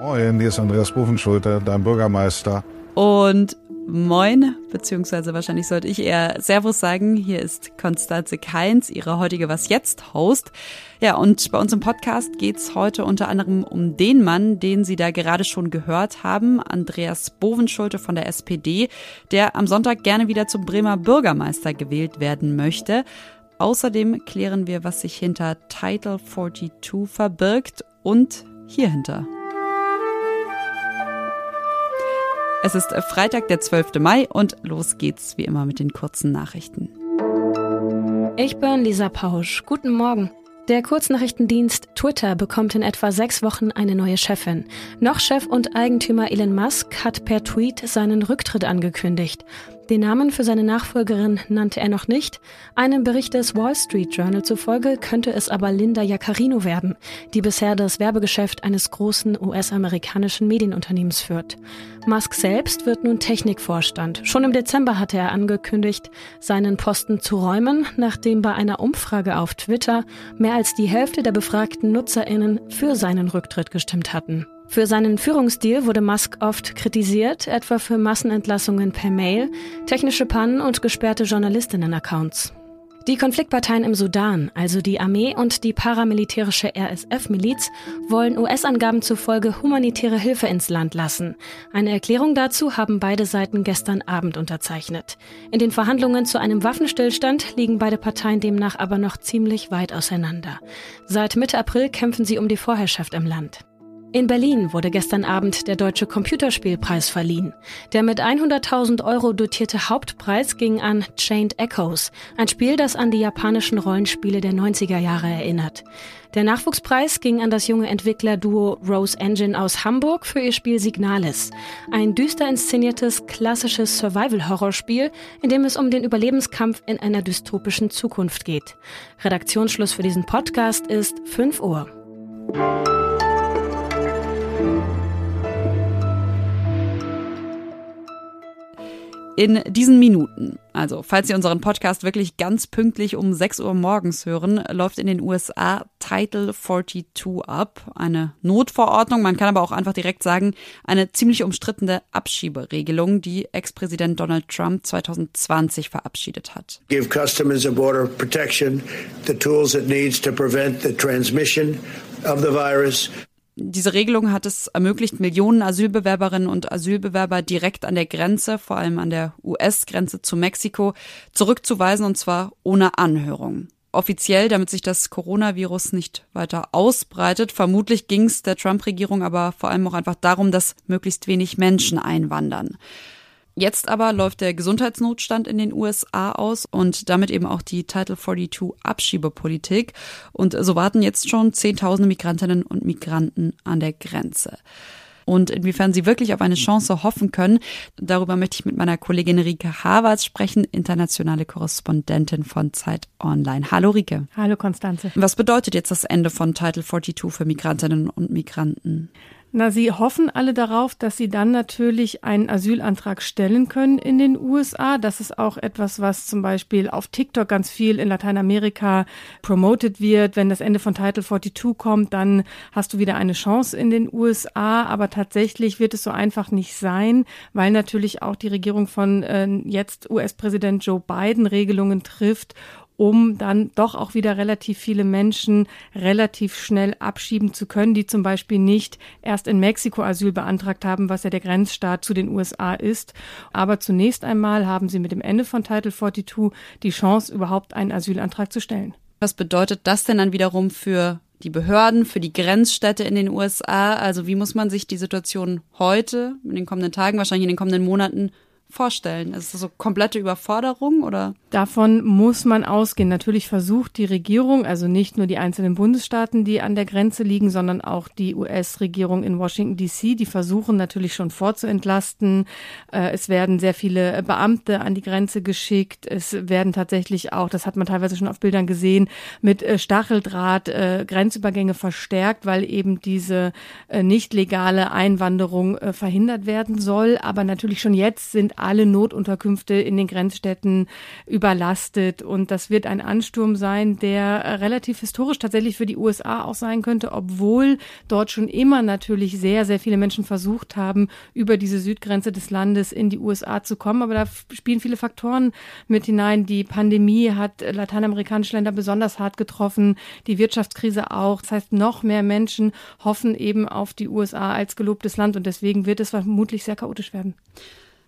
Moin, hier ist Andreas Buchenschulte, dein Bürgermeister. Und Moin, beziehungsweise wahrscheinlich sollte ich eher Servus sagen. Hier ist Konstanze Keins, ihre heutige Was Jetzt Host. Ja, und bei uns im Podcast geht's heute unter anderem um den Mann, den Sie da gerade schon gehört haben, Andreas Bovenschulte von der SPD, der am Sonntag gerne wieder zum Bremer Bürgermeister gewählt werden möchte. Außerdem klären wir, was sich hinter Title 42 verbirgt und hierhinter. Es ist Freitag, der 12. Mai und los geht's wie immer mit den kurzen Nachrichten. Ich bin Lisa Pausch. Guten Morgen. Der Kurznachrichtendienst Twitter bekommt in etwa sechs Wochen eine neue Chefin. Noch Chef und Eigentümer Elon Musk hat per Tweet seinen Rücktritt angekündigt. Den Namen für seine Nachfolgerin nannte er noch nicht. Einem Bericht des Wall Street Journal zufolge könnte es aber Linda Jaccarino werden, die bisher das Werbegeschäft eines großen US-amerikanischen Medienunternehmens führt. Musk selbst wird nun Technikvorstand. Schon im Dezember hatte er angekündigt, seinen Posten zu räumen, nachdem bei einer Umfrage auf Twitter mehr als die Hälfte der befragten Nutzerinnen für seinen Rücktritt gestimmt hatten. Für seinen Führungsstil wurde Musk oft kritisiert, etwa für Massenentlassungen per Mail, technische Pannen und gesperrte Journalistinnen-Accounts. Die Konfliktparteien im Sudan, also die Armee und die paramilitärische RSF-Miliz, wollen US-Angaben zufolge humanitäre Hilfe ins Land lassen. Eine Erklärung dazu haben beide Seiten gestern Abend unterzeichnet. In den Verhandlungen zu einem Waffenstillstand liegen beide Parteien demnach aber noch ziemlich weit auseinander. Seit Mitte April kämpfen sie um die Vorherrschaft im Land. In Berlin wurde gestern Abend der Deutsche Computerspielpreis verliehen. Der mit 100.000 Euro dotierte Hauptpreis ging an Chained Echoes, ein Spiel, das an die japanischen Rollenspiele der 90er Jahre erinnert. Der Nachwuchspreis ging an das junge Entwicklerduo Rose Engine aus Hamburg für ihr Spiel Signalis. Ein düster inszeniertes, klassisches Survival-Horrorspiel, in dem es um den Überlebenskampf in einer dystopischen Zukunft geht. Redaktionsschluss für diesen Podcast ist 5 Uhr. In diesen Minuten. Also, falls Sie unseren Podcast wirklich ganz pünktlich um 6 Uhr morgens hören, läuft in den USA Title 42 ab. Eine Notverordnung, man kann aber auch einfach direkt sagen, eine ziemlich umstrittene Abschieberegelung, die Ex-Präsident Donald Trump 2020 verabschiedet hat. Give customers a border protection, the tools it needs to prevent the transmission of the virus. Diese Regelung hat es ermöglicht, Millionen Asylbewerberinnen und Asylbewerber direkt an der Grenze, vor allem an der US-Grenze zu Mexiko, zurückzuweisen und zwar ohne Anhörung. Offiziell, damit sich das Coronavirus nicht weiter ausbreitet. Vermutlich ging es der Trump-Regierung aber vor allem auch einfach darum, dass möglichst wenig Menschen einwandern. Jetzt aber läuft der Gesundheitsnotstand in den USA aus und damit eben auch die Title 42 Abschiebepolitik. Und so warten jetzt schon Zehntausende Migrantinnen und Migranten an der Grenze. Und inwiefern sie wirklich auf eine Chance hoffen können, darüber möchte ich mit meiner Kollegin Rike Havertz sprechen, internationale Korrespondentin von Zeit Online. Hallo Rike. Hallo Konstanze. Was bedeutet jetzt das Ende von Title 42 für Migrantinnen und Migranten? Na, sie hoffen alle darauf, dass sie dann natürlich einen Asylantrag stellen können in den USA. Das ist auch etwas, was zum Beispiel auf TikTok ganz viel in Lateinamerika promoted wird. Wenn das Ende von Title 42 kommt, dann hast du wieder eine Chance in den USA. Aber tatsächlich wird es so einfach nicht sein, weil natürlich auch die Regierung von äh, jetzt US-Präsident Joe Biden Regelungen trifft, um dann doch auch wieder relativ viele Menschen relativ schnell abschieben zu können, die zum Beispiel nicht erst in Mexiko Asyl beantragt haben, was ja der Grenzstaat zu den USA ist. Aber zunächst einmal haben sie mit dem Ende von Title 42 die Chance, überhaupt einen Asylantrag zu stellen. Was bedeutet das denn dann wiederum für die Behörden, für die Grenzstädte in den USA? Also wie muss man sich die Situation heute, in den kommenden Tagen, wahrscheinlich in den kommenden Monaten vorstellen? Ist das so komplette Überforderung oder? Davon muss man ausgehen. Natürlich versucht die Regierung, also nicht nur die einzelnen Bundesstaaten, die an der Grenze liegen, sondern auch die US-Regierung in Washington DC, die versuchen natürlich schon vorzuentlasten. Äh, es werden sehr viele Beamte an die Grenze geschickt. Es werden tatsächlich auch, das hat man teilweise schon auf Bildern gesehen, mit äh, Stacheldraht äh, Grenzübergänge verstärkt, weil eben diese nicht legale Einwanderung verhindert werden soll. Aber natürlich schon jetzt sind sind alle Notunterkünfte in den Grenzstädten überlastet. Und das wird ein Ansturm sein, der relativ historisch tatsächlich für die USA auch sein könnte, obwohl dort schon immer natürlich sehr, sehr viele Menschen versucht haben, über diese Südgrenze des Landes in die USA zu kommen. Aber da spielen viele Faktoren mit hinein. Die Pandemie hat lateinamerikanische Länder besonders hart getroffen, die Wirtschaftskrise auch. Das heißt, noch mehr Menschen hoffen eben auf die USA als gelobtes Land und deswegen wird es vermutlich sehr chaotisch werden.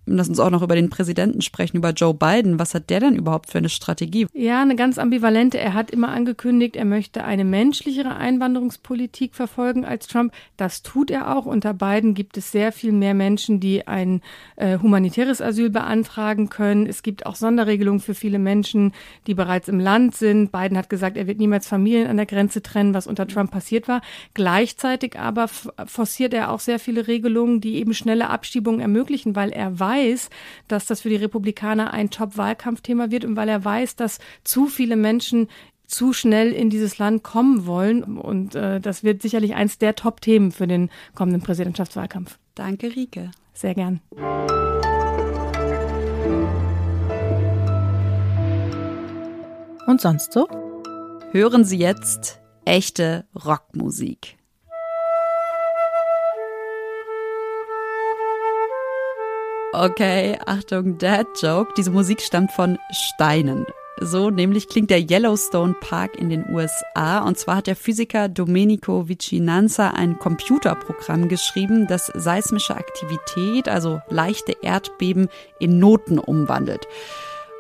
Lass uns auch noch über den Präsidenten sprechen, über Joe Biden. Was hat der denn überhaupt für eine Strategie? Ja, eine ganz ambivalente. Er hat immer angekündigt, er möchte eine menschlichere Einwanderungspolitik verfolgen als Trump. Das tut er auch. Unter Biden gibt es sehr viel mehr Menschen, die ein äh, humanitäres Asyl beantragen können. Es gibt auch Sonderregelungen für viele Menschen, die bereits im Land sind. Biden hat gesagt, er wird niemals Familien an der Grenze trennen, was unter Trump passiert war. Gleichzeitig aber forciert er auch sehr viele Regelungen, die eben schnelle Abschiebungen ermöglichen, weil er weiß, weiß, dass das für die Republikaner ein Top-Wahlkampfthema wird und weil er weiß, dass zu viele Menschen zu schnell in dieses Land kommen wollen. Und äh, das wird sicherlich eins der Top-Themen für den kommenden Präsidentschaftswahlkampf. Danke, Rike. Sehr gern. Und sonst so? Hören Sie jetzt echte Rockmusik. Okay, Achtung, Dad Joke. Diese Musik stammt von Steinen. So nämlich klingt der Yellowstone Park in den USA. Und zwar hat der Physiker Domenico Vicinanza ein Computerprogramm geschrieben, das seismische Aktivität, also leichte Erdbeben, in Noten umwandelt.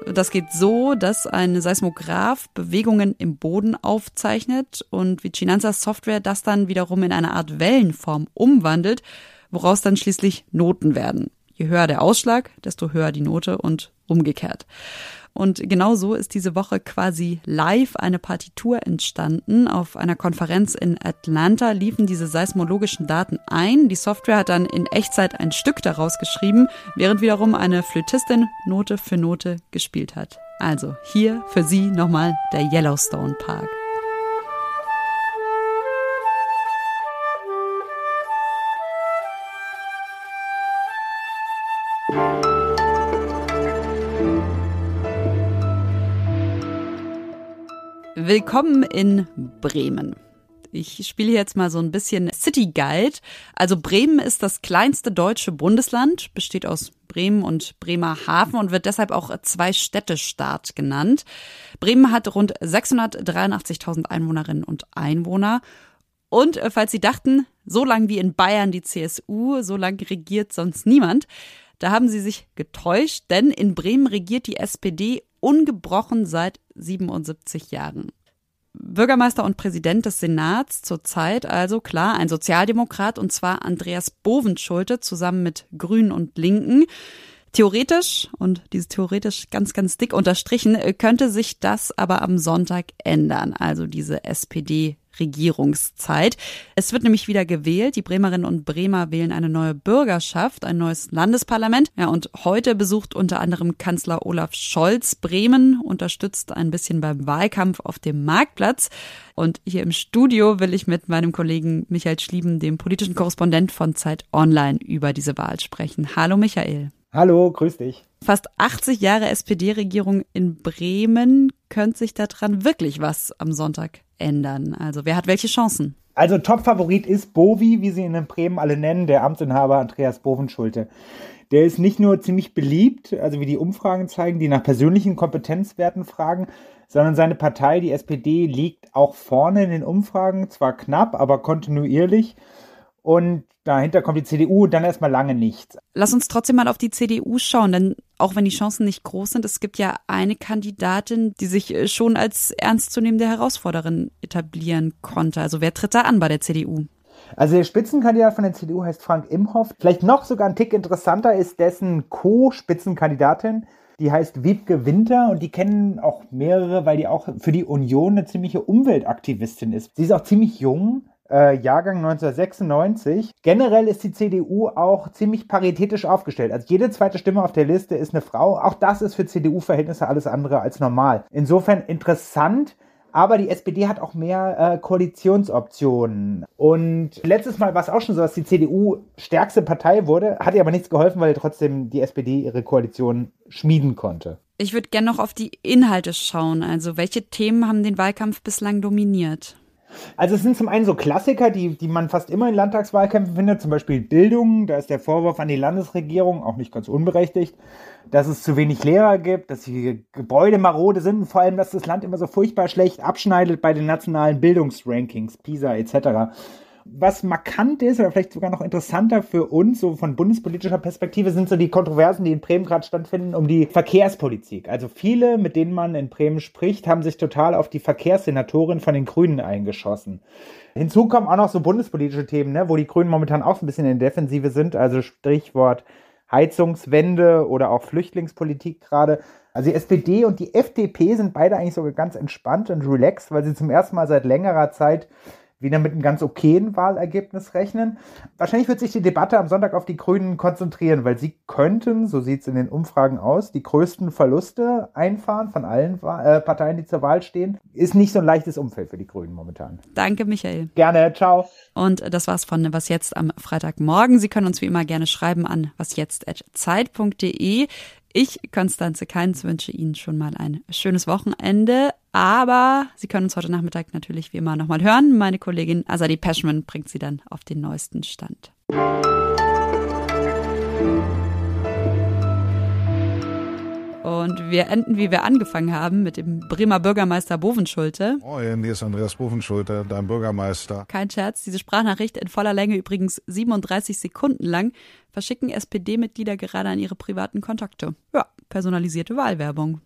Das geht so, dass ein Seismograph Bewegungen im Boden aufzeichnet und Vicinanzas Software das dann wiederum in eine Art Wellenform umwandelt, woraus dann schließlich Noten werden. Je höher der Ausschlag, desto höher die Note und umgekehrt. Und genau so ist diese Woche quasi live eine Partitur entstanden. Auf einer Konferenz in Atlanta liefen diese seismologischen Daten ein. Die Software hat dann in Echtzeit ein Stück daraus geschrieben, während wiederum eine Flötistin Note für Note gespielt hat. Also hier für Sie nochmal der Yellowstone Park. Willkommen in Bremen. Ich spiele jetzt mal so ein bisschen City Guide. Also Bremen ist das kleinste deutsche Bundesland, besteht aus Bremen und Bremerhaven und wird deshalb auch zwei Städtestaat genannt. Bremen hat rund 683.000 Einwohnerinnen und Einwohner. Und äh, falls Sie dachten, so lang wie in Bayern die CSU, so lang regiert sonst niemand, da haben Sie sich getäuscht, denn in Bremen regiert die SPD ungebrochen seit 77 Jahren. Bürgermeister und Präsident des Senats zurzeit also klar ein Sozialdemokrat und zwar Andreas Bovenschulte zusammen mit Grünen und Linken. Theoretisch, und dieses theoretisch ganz, ganz dick unterstrichen, könnte sich das aber am Sonntag ändern. Also diese SPD Regierungszeit. Es wird nämlich wieder gewählt. Die Bremerinnen und Bremer wählen eine neue Bürgerschaft, ein neues Landesparlament. Ja, und heute besucht unter anderem Kanzler Olaf Scholz Bremen, unterstützt ein bisschen beim Wahlkampf auf dem Marktplatz. Und hier im Studio will ich mit meinem Kollegen Michael Schlieben, dem politischen Korrespondent von Zeit Online, über diese Wahl sprechen. Hallo Michael. Hallo, grüß dich. Fast 80 Jahre SPD-Regierung in Bremen. Könnte sich daran wirklich was am Sonntag ändern? Also wer hat welche Chancen? Also Top-Favorit ist Bovi, wie sie ihn in Bremen alle nennen, der Amtsinhaber Andreas Bovenschulte. Der ist nicht nur ziemlich beliebt, also wie die Umfragen zeigen, die nach persönlichen Kompetenzwerten fragen, sondern seine Partei, die SPD, liegt auch vorne in den Umfragen, zwar knapp, aber kontinuierlich. Und dahinter kommt die CDU und dann erstmal lange nichts. Lass uns trotzdem mal auf die CDU schauen, denn auch wenn die Chancen nicht groß sind, es gibt ja eine Kandidatin, die sich äh, schon als ernstzunehmende Herausforderin etablieren konnte. Also wer tritt da an bei der CDU? Also der Spitzenkandidat von der CDU heißt Frank Imhoff. Vielleicht noch sogar ein Tick interessanter ist dessen Co-Spitzenkandidatin. Die heißt Wiebke Winter und die kennen auch mehrere, weil die auch für die Union eine ziemliche Umweltaktivistin ist. Sie ist auch ziemlich jung, äh, Jahrgang 1996. Generell ist die CDU auch ziemlich paritätisch aufgestellt. Also jede zweite Stimme auf der Liste ist eine Frau. Auch das ist für CDU-Verhältnisse alles andere als normal. Insofern interessant, Aber die SPD hat auch mehr äh, Koalitionsoptionen. Und letztes Mal war es auch schon so, dass die CDU stärkste Partei wurde, hat ihr aber nichts geholfen, weil trotzdem die SPD ihre Koalition schmieden konnte. Ich würde gerne noch auf die Inhalte schauen. Also welche Themen haben den Wahlkampf bislang dominiert? Also es sind zum einen so Klassiker, die, die man fast immer in Landtagswahlkämpfen findet, zum Beispiel Bildung, da ist der Vorwurf an die Landesregierung auch nicht ganz unberechtigt, dass es zu wenig Lehrer gibt, dass die Gebäude marode sind und vor allem, dass das Land immer so furchtbar schlecht abschneidet bei den nationalen Bildungsrankings, PISA etc was markant ist oder vielleicht sogar noch interessanter für uns, so von bundespolitischer Perspektive, sind so die Kontroversen, die in Bremen gerade stattfinden, um die Verkehrspolitik. Also viele, mit denen man in Bremen spricht, haben sich total auf die Verkehrssenatorin von den Grünen eingeschossen. Hinzu kommen auch noch so bundespolitische Themen, ne, wo die Grünen momentan auch ein bisschen in der Defensive sind, also Stichwort Heizungswende oder auch Flüchtlingspolitik gerade. Also die SPD und die FDP sind beide eigentlich sogar ganz entspannt und relaxed, weil sie zum ersten Mal seit längerer Zeit wieder mit einem ganz okayen Wahlergebnis rechnen. Wahrscheinlich wird sich die Debatte am Sonntag auf die Grünen konzentrieren, weil sie könnten, so sieht es in den Umfragen aus, die größten Verluste einfahren von allen äh, Parteien, die zur Wahl stehen. Ist nicht so ein leichtes Umfeld für die Grünen momentan. Danke, Michael. Gerne, ciao. Und das war's von Was Jetzt am Freitagmorgen. Sie können uns wie immer gerne schreiben an wasjetzt.zeit.de. Ich, Konstanze Keins, wünsche Ihnen schon mal ein schönes Wochenende. Aber Sie können uns heute Nachmittag natürlich wie immer nochmal hören. Meine Kollegin Azadi Peschman bringt Sie dann auf den neuesten Stand. Und wir enden, wie wir angefangen haben, mit dem Bremer Bürgermeister Bovenschulte. Moin, hier ist Andreas Bovenschulte, dein Bürgermeister. Kein Scherz, diese Sprachnachricht in voller Länge, übrigens 37 Sekunden lang, verschicken SPD-Mitglieder gerade an ihre privaten Kontakte. Ja, personalisierte Wahlwerbung.